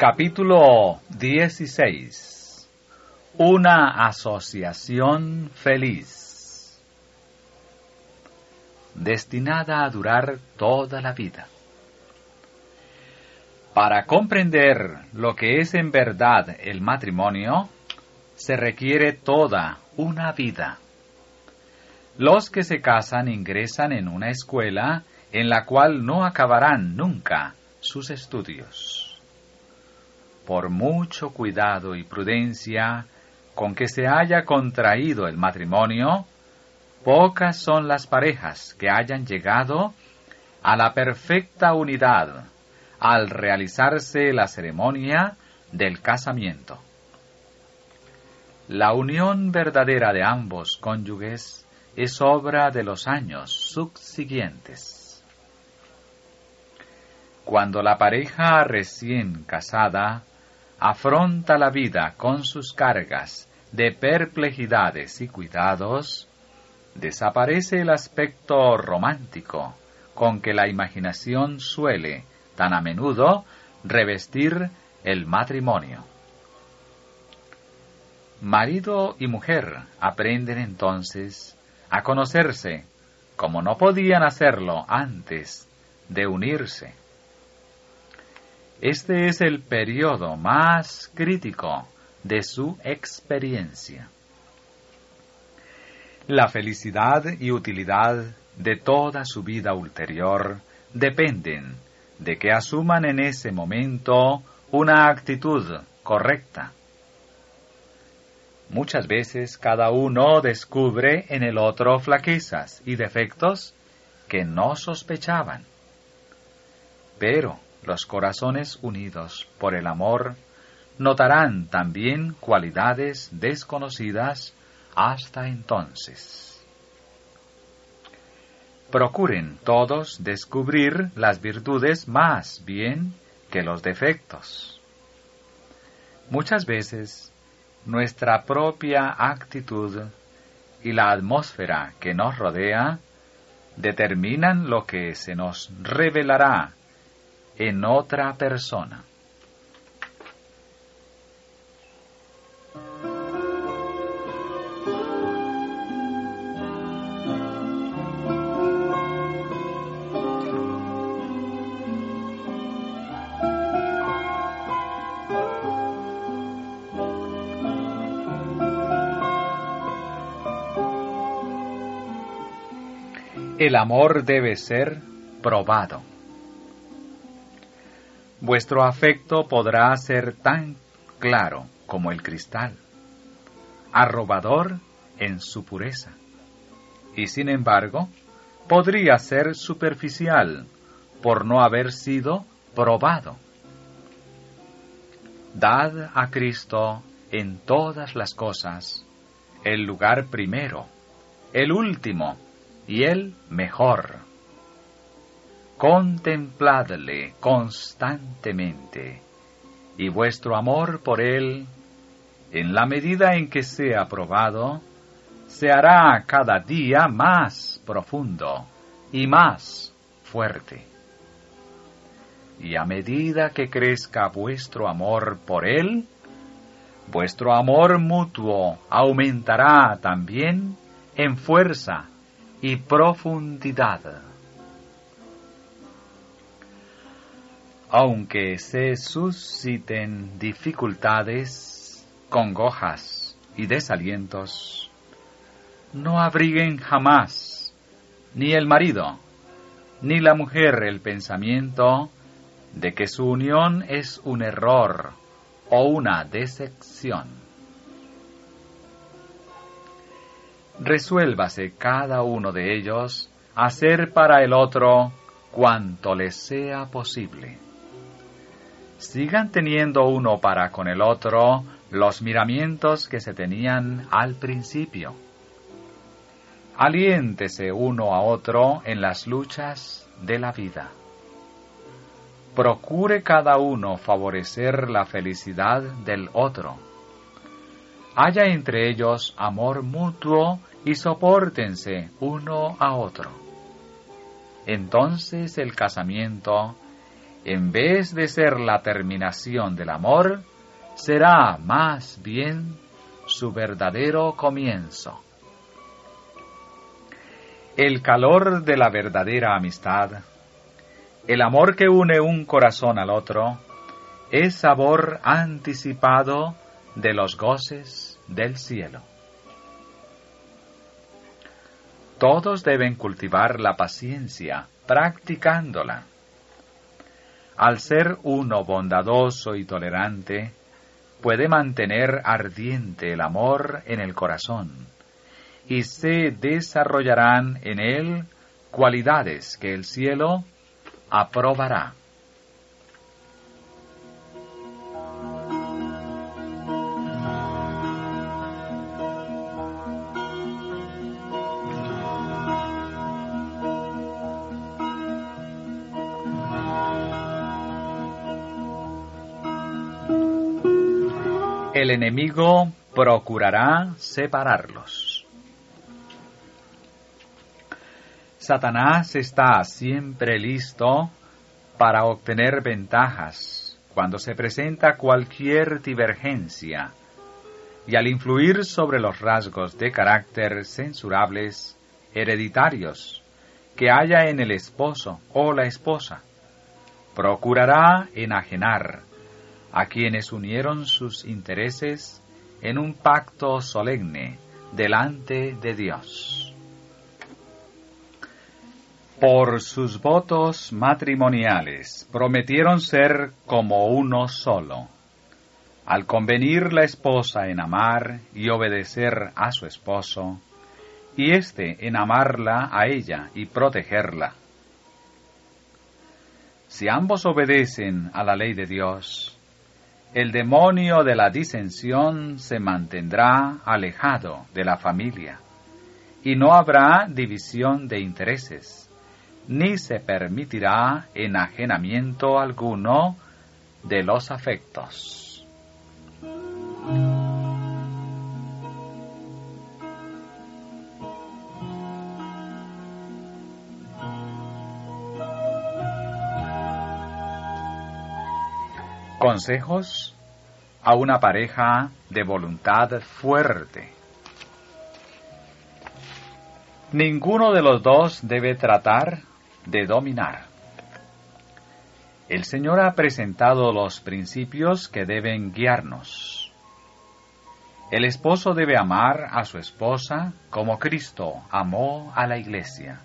Capítulo 16 Una asociación feliz destinada a durar toda la vida. Para comprender lo que es en verdad el matrimonio, se requiere toda una vida. Los que se casan ingresan en una escuela en la cual no acabarán nunca sus estudios. Por mucho cuidado y prudencia con que se haya contraído el matrimonio, pocas son las parejas que hayan llegado a la perfecta unidad al realizarse la ceremonia del casamiento. La unión verdadera de ambos cónyuges es obra de los años subsiguientes. Cuando la pareja recién casada afronta la vida con sus cargas de perplejidades y cuidados, desaparece el aspecto romántico con que la imaginación suele tan a menudo revestir el matrimonio. Marido y mujer aprenden entonces a conocerse como no podían hacerlo antes de unirse. Este es el periodo más crítico de su experiencia. La felicidad y utilidad de toda su vida ulterior dependen de que asuman en ese momento una actitud correcta. Muchas veces cada uno descubre en el otro flaquezas y defectos que no sospechaban. Pero los corazones unidos por el amor notarán también cualidades desconocidas hasta entonces. Procuren todos descubrir las virtudes más bien que los defectos. Muchas veces nuestra propia actitud y la atmósfera que nos rodea determinan lo que se nos revelará en otra persona. El amor debe ser probado. Vuestro afecto podrá ser tan claro como el cristal, arrobador en su pureza, y sin embargo podría ser superficial por no haber sido probado. Dad a Cristo en todas las cosas el lugar primero, el último, y el mejor. Contempladle constantemente, y vuestro amor por él, en la medida en que sea probado, se hará cada día más profundo y más fuerte. Y a medida que crezca vuestro amor por Él, vuestro amor mutuo aumentará también en fuerza y profundidad. Aunque se susciten dificultades, congojas y desalientos, no abriguen jamás ni el marido ni la mujer el pensamiento de que su unión es un error o una decepción. resuélvase cada uno de ellos hacer para el otro cuanto les sea posible. Sigan teniendo uno para con el otro los miramientos que se tenían al principio. Aliéntese uno a otro en las luchas de la vida. Procure cada uno favorecer la felicidad del otro. Haya entre ellos amor mutuo y soportense uno a otro. Entonces el casamiento en vez de ser la terminación del amor, será más bien su verdadero comienzo. El calor de la verdadera amistad, el amor que une un corazón al otro, es sabor anticipado de los goces del cielo. Todos deben cultivar la paciencia practicándola. Al ser uno bondadoso y tolerante, puede mantener ardiente el amor en el corazón y se desarrollarán en él cualidades que el cielo aprobará. El enemigo procurará separarlos. Satanás está siempre listo para obtener ventajas cuando se presenta cualquier divergencia y al influir sobre los rasgos de carácter censurables hereditarios que haya en el esposo o la esposa, procurará enajenar a quienes unieron sus intereses en un pacto solemne delante de Dios por sus votos matrimoniales prometieron ser como uno solo. Al convenir la esposa en amar y obedecer a su esposo, y éste en amarla a ella y protegerla. Si ambos obedecen a la ley de Dios, el demonio de la disensión se mantendrá alejado de la familia, y no habrá división de intereses ni se permitirá enajenamiento alguno de los afectos. Consejos a una pareja de voluntad fuerte. Ninguno de los dos debe tratar de dominar. El Señor ha presentado los principios que deben guiarnos. El esposo debe amar a su esposa como Cristo amó a la iglesia.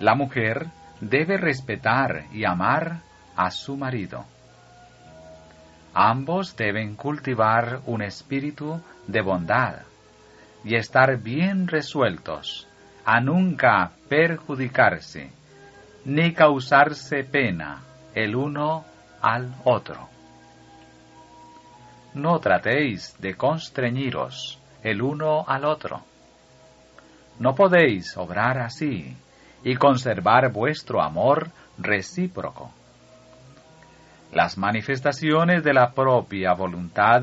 La mujer debe respetar y amar a su marido. Ambos deben cultivar un espíritu de bondad y estar bien resueltos a nunca perjudicarse, ni causarse pena el uno al otro. No tratéis de constreñiros el uno al otro. No podéis obrar así y conservar vuestro amor recíproco. Las manifestaciones de la propia voluntad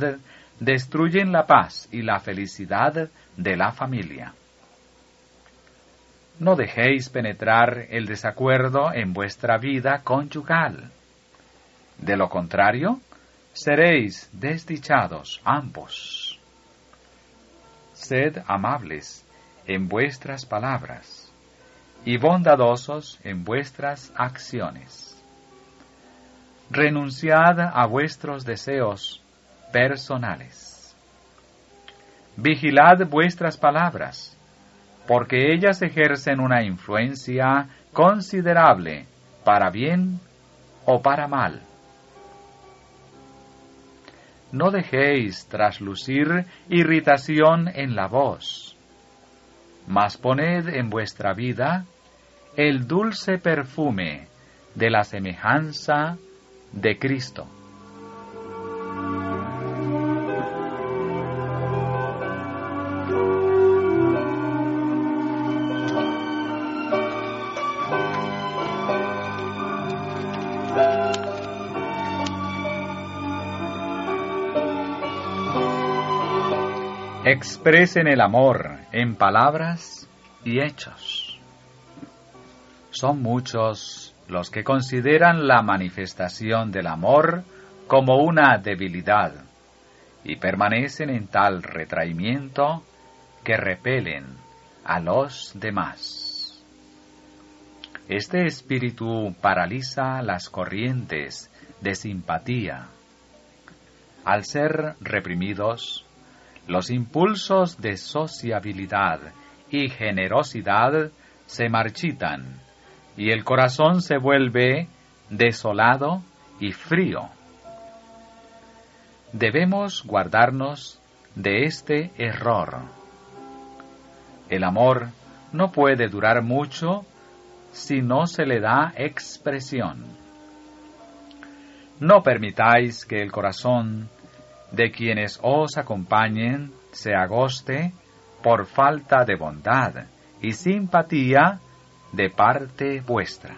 destruyen la paz y la felicidad de la familia. No dejéis penetrar el desacuerdo en vuestra vida conyugal. De lo contrario, seréis desdichados ambos. Sed amables en vuestras palabras y bondadosos en vuestras acciones. Renunciad a vuestros deseos personales. Vigilad vuestras palabras porque ellas ejercen una influencia considerable para bien o para mal. No dejéis traslucir irritación en la voz, mas poned en vuestra vida el dulce perfume de la semejanza de Cristo. Expresen el amor en palabras y hechos. Son muchos los que consideran la manifestación del amor como una debilidad y permanecen en tal retraimiento que repelen a los demás. Este espíritu paraliza las corrientes de simpatía. Al ser reprimidos, los impulsos de sociabilidad y generosidad se marchitan y el corazón se vuelve desolado y frío. Debemos guardarnos de este error. El amor no puede durar mucho si no se le da expresión. No permitáis que el corazón de quienes os acompañen se agoste por falta de bondad y simpatía de parte vuestra.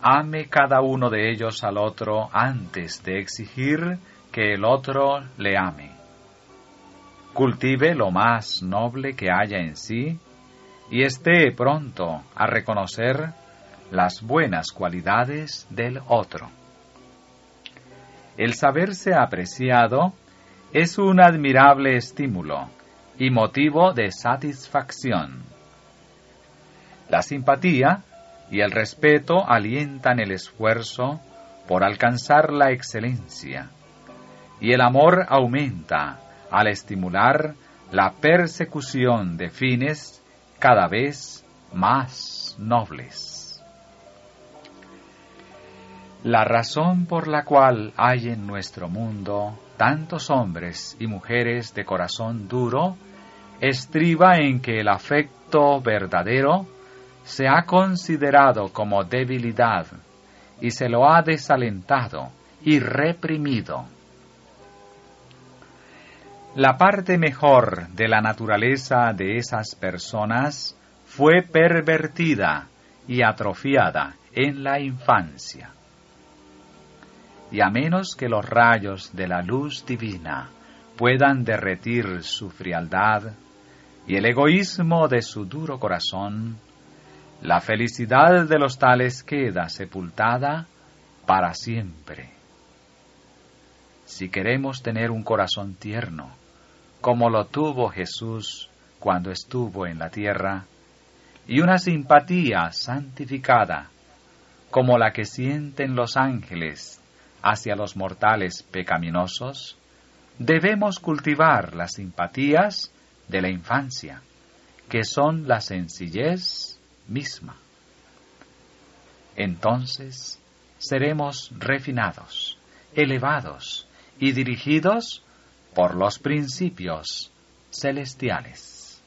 Ame cada uno de ellos al otro antes de exigir que el otro le ame. Cultive lo más noble que haya en sí y esté pronto a reconocer las buenas cualidades del otro. El saberse apreciado es un admirable estímulo y motivo de satisfacción. La simpatía y el respeto alientan el esfuerzo por alcanzar la excelencia, y el amor aumenta al estimular la persecución de fines cada vez más nobles. La razón por la cual hay en nuestro mundo tantos hombres y mujeres de corazón duro estriba en que el afecto verdadero se ha considerado como debilidad y se lo ha desalentado y reprimido. La parte mejor de la naturaleza de esas personas fue pervertida y atrofiada en la infancia. Y a menos que los rayos de la luz divina puedan derretir su frialdad y el egoísmo de su duro corazón, la felicidad de los tales queda sepultada para siempre. Si queremos tener un corazón tierno, como lo tuvo Jesús cuando estuvo en la tierra, y una simpatía santificada, como la que sienten los ángeles hacia los mortales pecaminosos, debemos cultivar las simpatías de la infancia, que son la sencillez misma. Entonces seremos refinados, elevados y dirigidos por los principios celestiales.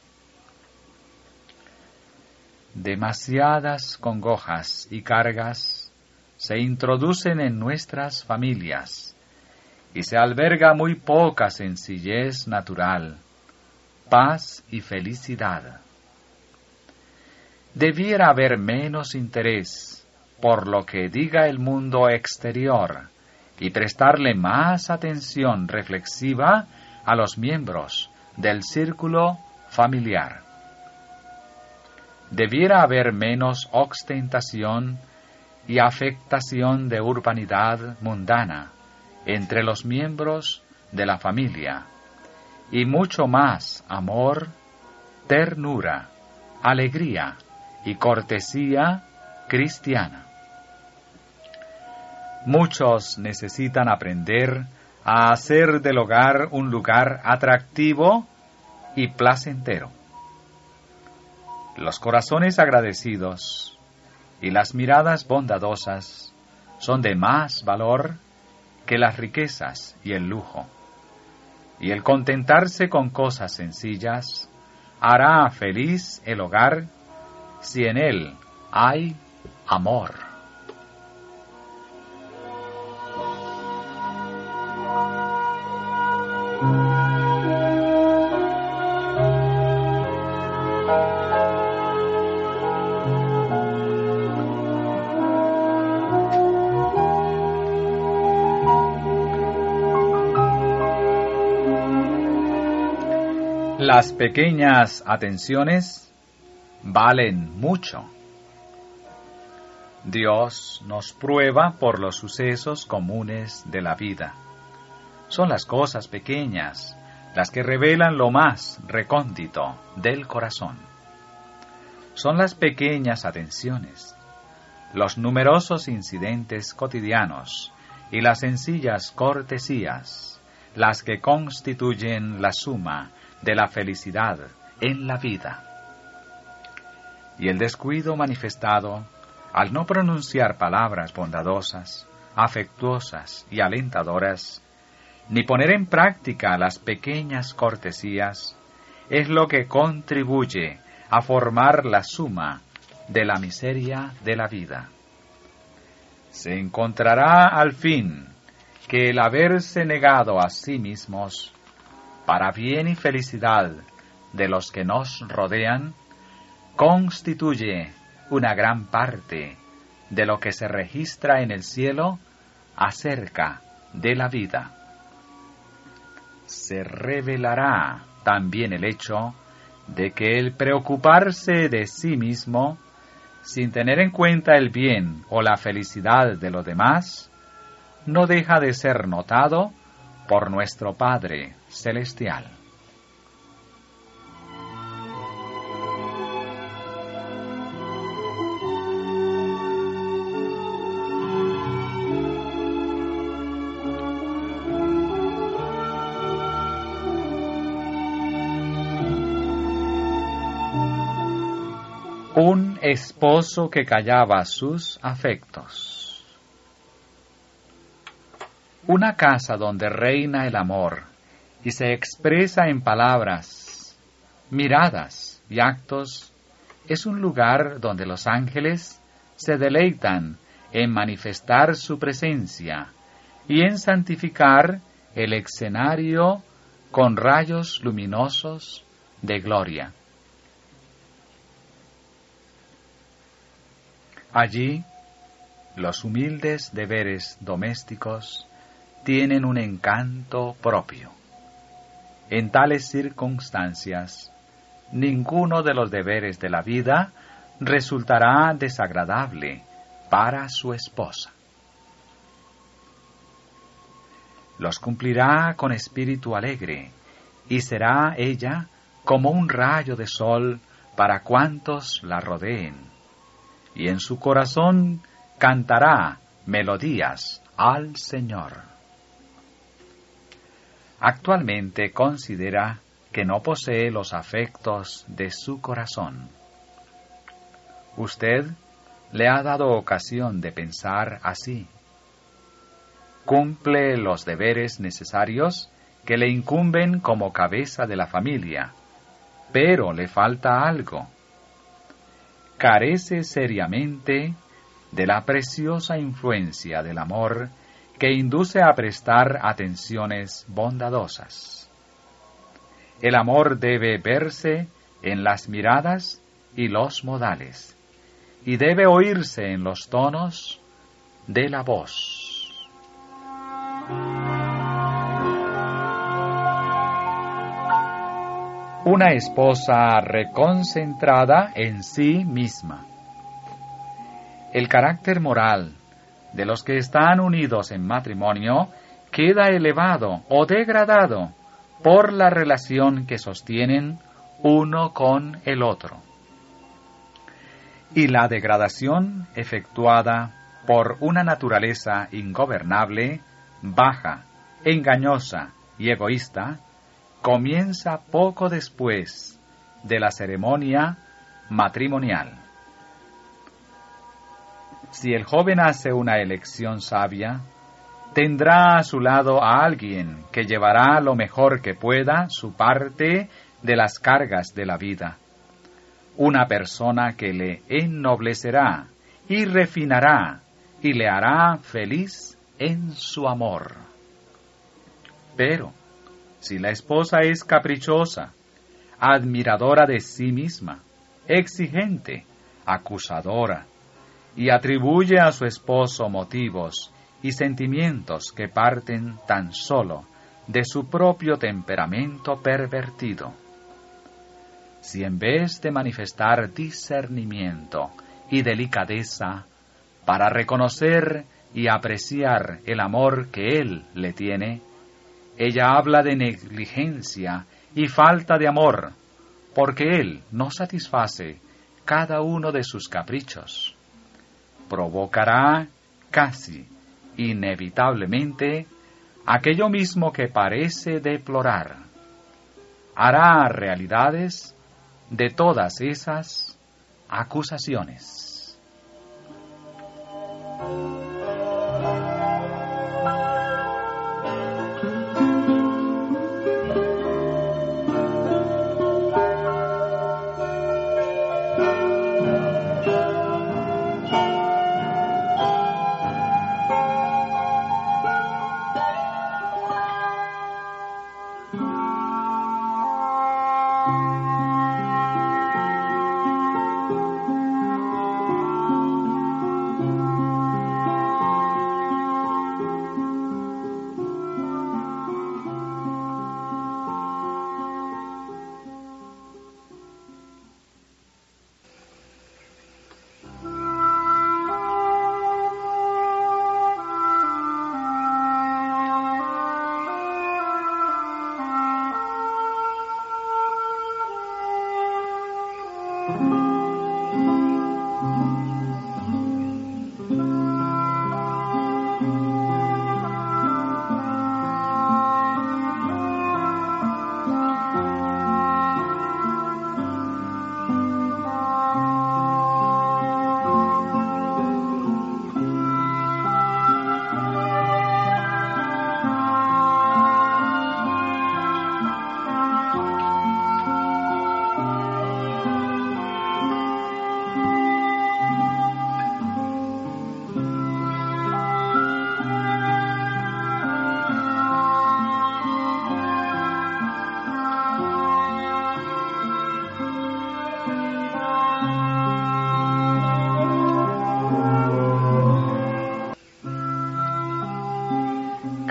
Demasiadas congojas y cargas se introducen en nuestras familias y se alberga muy poca sencillez natural, paz y felicidad debiera haber menos interés por lo que diga el mundo exterior y prestarle más atención reflexiva a los miembros del círculo familiar. Debiera haber menos ostentación y afectación de urbanidad mundana entre los miembros de la familia y mucho más amor, ternura, alegría, y cortesía cristiana. Muchos necesitan aprender a hacer del hogar un lugar atractivo y placentero. Los corazones agradecidos y las miradas bondadosas son de más valor que las riquezas y el lujo. Y el contentarse con cosas sencillas hará feliz el hogar si en él hay amor. Las pequeñas atenciones valen mucho. Dios nos prueba por los sucesos comunes de la vida. Son las cosas pequeñas las que revelan lo más recóndito del corazón. Son las pequeñas atenciones, los numerosos incidentes cotidianos y las sencillas cortesías las que constituyen la suma de la felicidad en la vida. Y el descuido manifestado al no pronunciar palabras bondadosas, afectuosas y alentadoras, ni poner en práctica las pequeñas cortesías, es lo que contribuye a formar la suma de la miseria de la vida. Se encontrará al fin que el haberse negado a sí mismos para bien y felicidad de los que nos rodean constituye una gran parte de lo que se registra en el cielo acerca de la vida. Se revelará también el hecho de que el preocuparse de sí mismo, sin tener en cuenta el bien o la felicidad de los demás, no deja de ser notado por nuestro Padre Celestial. Un esposo que callaba sus afectos. Una casa donde reina el amor y se expresa en palabras, miradas y actos es un lugar donde los ángeles se deleitan en manifestar su presencia y en santificar el escenario con rayos luminosos de gloria. Allí, los humildes deberes domésticos tienen un encanto propio. En tales circunstancias, ninguno de los deberes de la vida resultará desagradable para su esposa. Los cumplirá con espíritu alegre y será ella como un rayo de sol para cuantos la rodeen y en su corazón cantará melodías al Señor. Actualmente considera que no posee los afectos de su corazón. Usted le ha dado ocasión de pensar así. Cumple los deberes necesarios que le incumben como cabeza de la familia, pero le falta algo carece seriamente de la preciosa influencia del amor que induce a prestar atenciones bondadosas. El amor debe verse en las miradas y los modales, y debe oírse en los tonos de la voz. Una esposa reconcentrada en sí misma. El carácter moral de los que están unidos en matrimonio queda elevado o degradado por la relación que sostienen uno con el otro. Y la degradación efectuada por una naturaleza ingobernable, baja, engañosa y egoísta, comienza poco después de la ceremonia matrimonial. Si el joven hace una elección sabia, tendrá a su lado a alguien que llevará lo mejor que pueda su parte de las cargas de la vida. Una persona que le ennoblecerá y refinará y le hará feliz en su amor. Pero, si la esposa es caprichosa, admiradora de sí misma, exigente, acusadora, y atribuye a su esposo motivos y sentimientos que parten tan solo de su propio temperamento pervertido. Si en vez de manifestar discernimiento y delicadeza, para reconocer y apreciar el amor que él le tiene, ella habla de negligencia y falta de amor, porque él no satisface cada uno de sus caprichos. Provocará casi inevitablemente aquello mismo que parece deplorar. Hará realidades de todas esas acusaciones.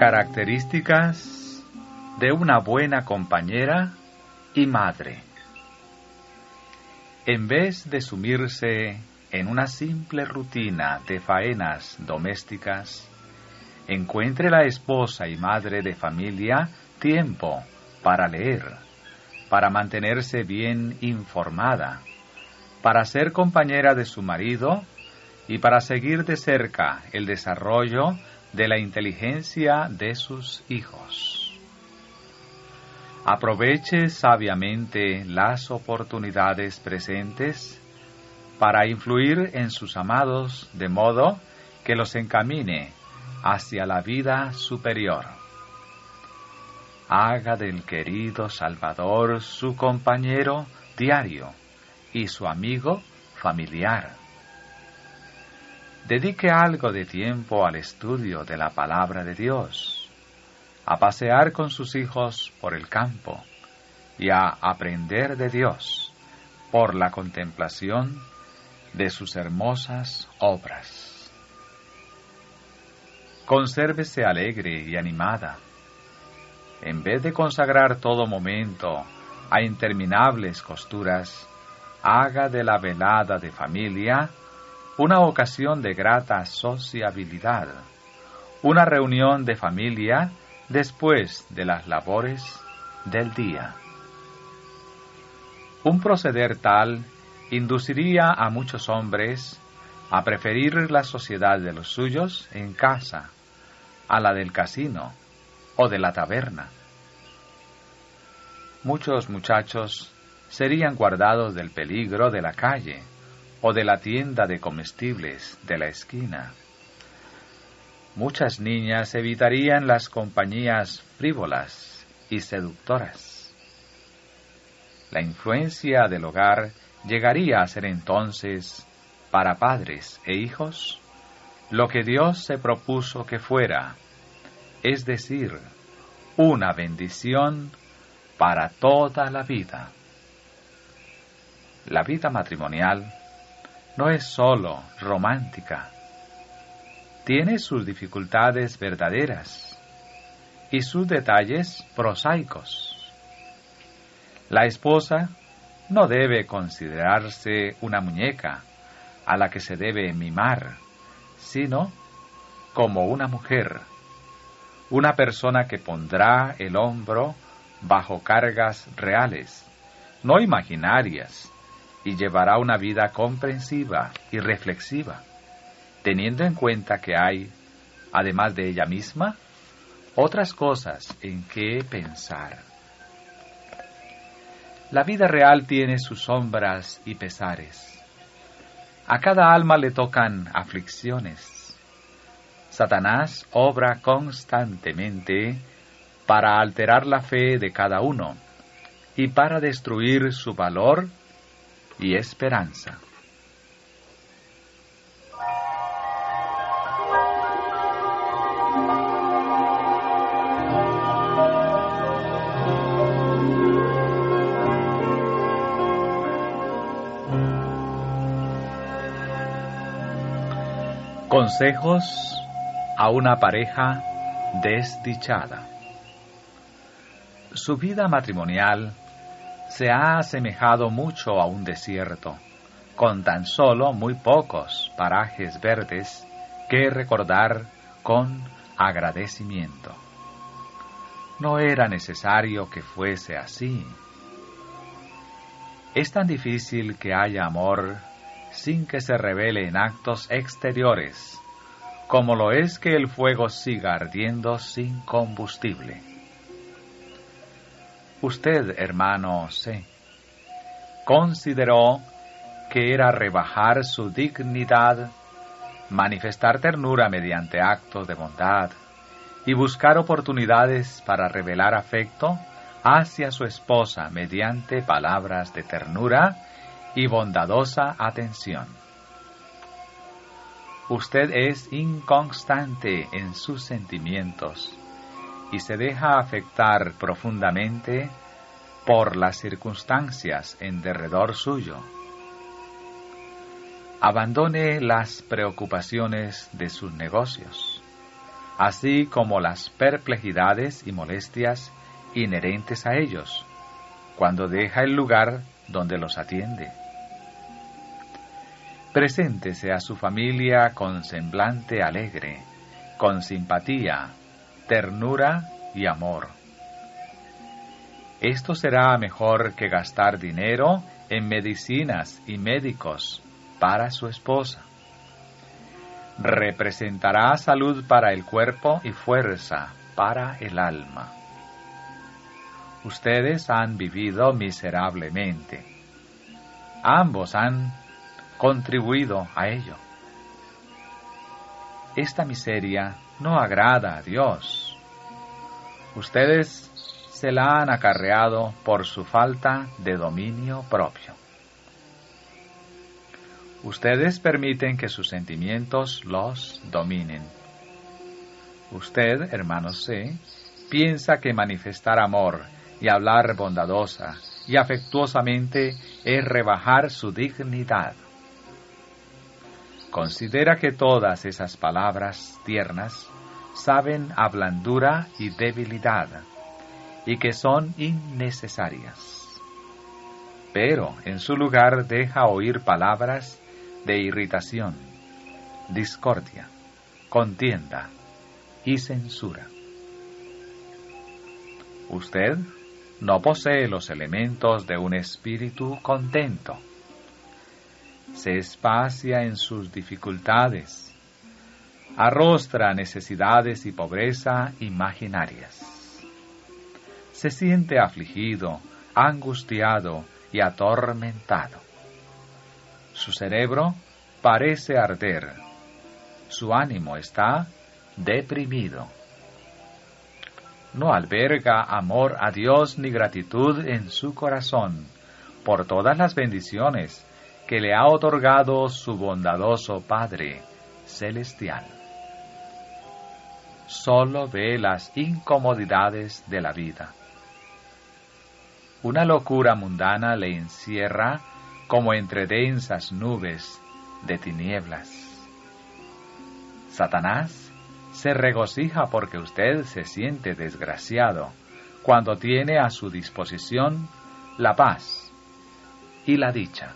Características de una buena compañera y madre. En vez de sumirse en una simple rutina de faenas domésticas, encuentre la esposa y madre de familia tiempo para leer, para mantenerse bien informada, para ser compañera de su marido y para seguir de cerca el desarrollo de la inteligencia de sus hijos. Aproveche sabiamente las oportunidades presentes para influir en sus amados de modo que los encamine hacia la vida superior. Haga del querido Salvador su compañero diario y su amigo familiar Dedique algo de tiempo al estudio de la palabra de Dios, a pasear con sus hijos por el campo y a aprender de Dios por la contemplación de sus hermosas obras. Consérvese alegre y animada. En vez de consagrar todo momento a interminables costuras, haga de la velada de familia una ocasión de grata sociabilidad, una reunión de familia después de las labores del día. Un proceder tal induciría a muchos hombres a preferir la sociedad de los suyos en casa a la del casino o de la taberna. Muchos muchachos serían guardados del peligro de la calle o de la tienda de comestibles de la esquina. Muchas niñas evitarían las compañías frívolas y seductoras. La influencia del hogar llegaría a ser entonces, para padres e hijos, lo que Dios se propuso que fuera, es decir, una bendición para toda la vida. La vida matrimonial no es sólo romántica. Tiene sus dificultades verdaderas y sus detalles prosaicos. La esposa no debe considerarse una muñeca a la que se debe mimar, sino como una mujer, una persona que pondrá el hombro bajo cargas reales, no imaginarias, y llevará una vida comprensiva y reflexiva, teniendo en cuenta que hay, además de ella misma, otras cosas en que pensar. La vida real tiene sus sombras y pesares. A cada alma le tocan aflicciones. Satanás obra constantemente para alterar la fe de cada uno y para destruir su valor y esperanza. Consejos a una pareja desdichada. Su vida matrimonial se ha asemejado mucho a un desierto, con tan solo muy pocos parajes verdes que recordar con agradecimiento. No era necesario que fuese así. Es tan difícil que haya amor sin que se revele en actos exteriores, como lo es que el fuego siga ardiendo sin combustible. Usted, hermano C., consideró que era rebajar su dignidad, manifestar ternura mediante actos de bondad y buscar oportunidades para revelar afecto hacia su esposa mediante palabras de ternura y bondadosa atención. Usted es inconstante en sus sentimientos y se deja afectar profundamente por las circunstancias en derredor suyo. Abandone las preocupaciones de sus negocios, así como las perplejidades y molestias inherentes a ellos, cuando deja el lugar donde los atiende. Preséntese a su familia con semblante alegre, con simpatía, ternura y amor. Esto será mejor que gastar dinero en medicinas y médicos para su esposa. Representará salud para el cuerpo y fuerza para el alma. Ustedes han vivido miserablemente. Ambos han contribuido a ello. Esta miseria no agrada a Dios. Ustedes se la han acarreado por su falta de dominio propio. Ustedes permiten que sus sentimientos los dominen. Usted, hermano C, piensa que manifestar amor y hablar bondadosa y afectuosamente es rebajar su dignidad. Considera que todas esas palabras tiernas saben a blandura y debilidad, y que son innecesarias. Pero en su lugar deja oír palabras de irritación, discordia, contienda y censura. Usted no posee los elementos de un espíritu contento se espacia en sus dificultades, arrostra necesidades y pobreza imaginarias. Se siente afligido, angustiado y atormentado. Su cerebro parece arder, su ánimo está deprimido. No alberga amor a Dios ni gratitud en su corazón por todas las bendiciones que le ha otorgado su bondadoso Padre Celestial. Solo ve las incomodidades de la vida. Una locura mundana le encierra como entre densas nubes de tinieblas. Satanás se regocija porque usted se siente desgraciado cuando tiene a su disposición la paz y la dicha.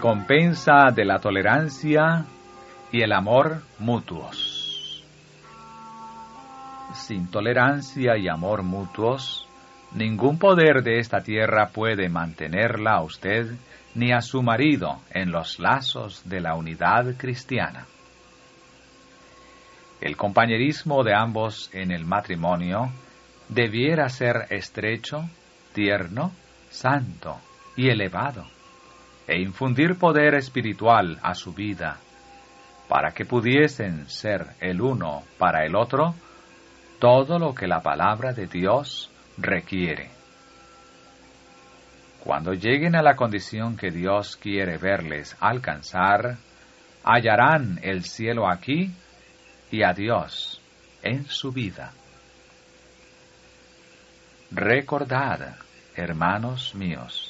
Recompensa de la tolerancia y el amor mutuos. Sin tolerancia y amor mutuos, ningún poder de esta tierra puede mantenerla a usted ni a su marido en los lazos de la unidad cristiana. El compañerismo de ambos en el matrimonio debiera ser estrecho, tierno, santo y elevado, e infundir poder espiritual a su vida, para que pudiesen ser el uno para el otro todo lo que la palabra de Dios requiere. Cuando lleguen a la condición que Dios quiere verles alcanzar, hallarán el cielo aquí y a Dios en su vida. Recordad, hermanos míos,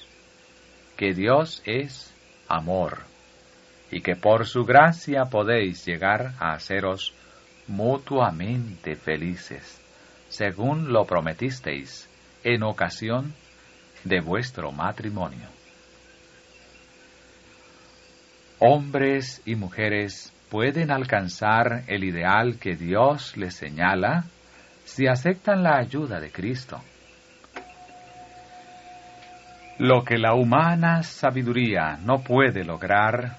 que Dios es amor y que por su gracia podéis llegar a haceros mutuamente felices, según lo prometisteis en ocasión de vuestro matrimonio. Hombres y mujeres pueden alcanzar el ideal que Dios les señala si aceptan la ayuda de Cristo. Lo que la humana sabiduría no puede lograr,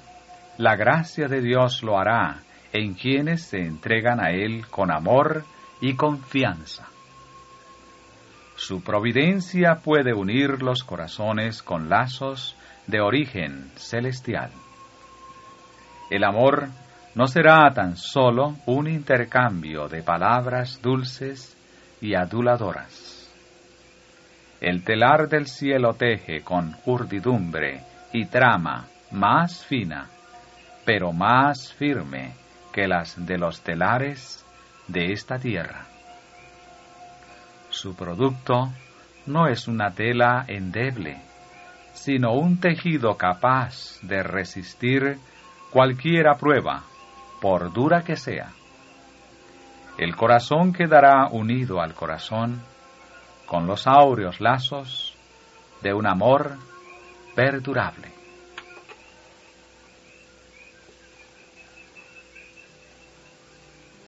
la gracia de Dios lo hará en quienes se entregan a Él con amor y confianza. Su providencia puede unir los corazones con lazos de origen celestial. El amor no será tan solo un intercambio de palabras dulces y aduladoras. El telar del cielo teje con urdidumbre y trama más fina, pero más firme que las de los telares de esta tierra. Su producto no es una tela endeble, sino un tejido capaz de resistir cualquiera prueba, por dura que sea. El corazón quedará unido al corazón con los áureos lazos de un amor perdurable.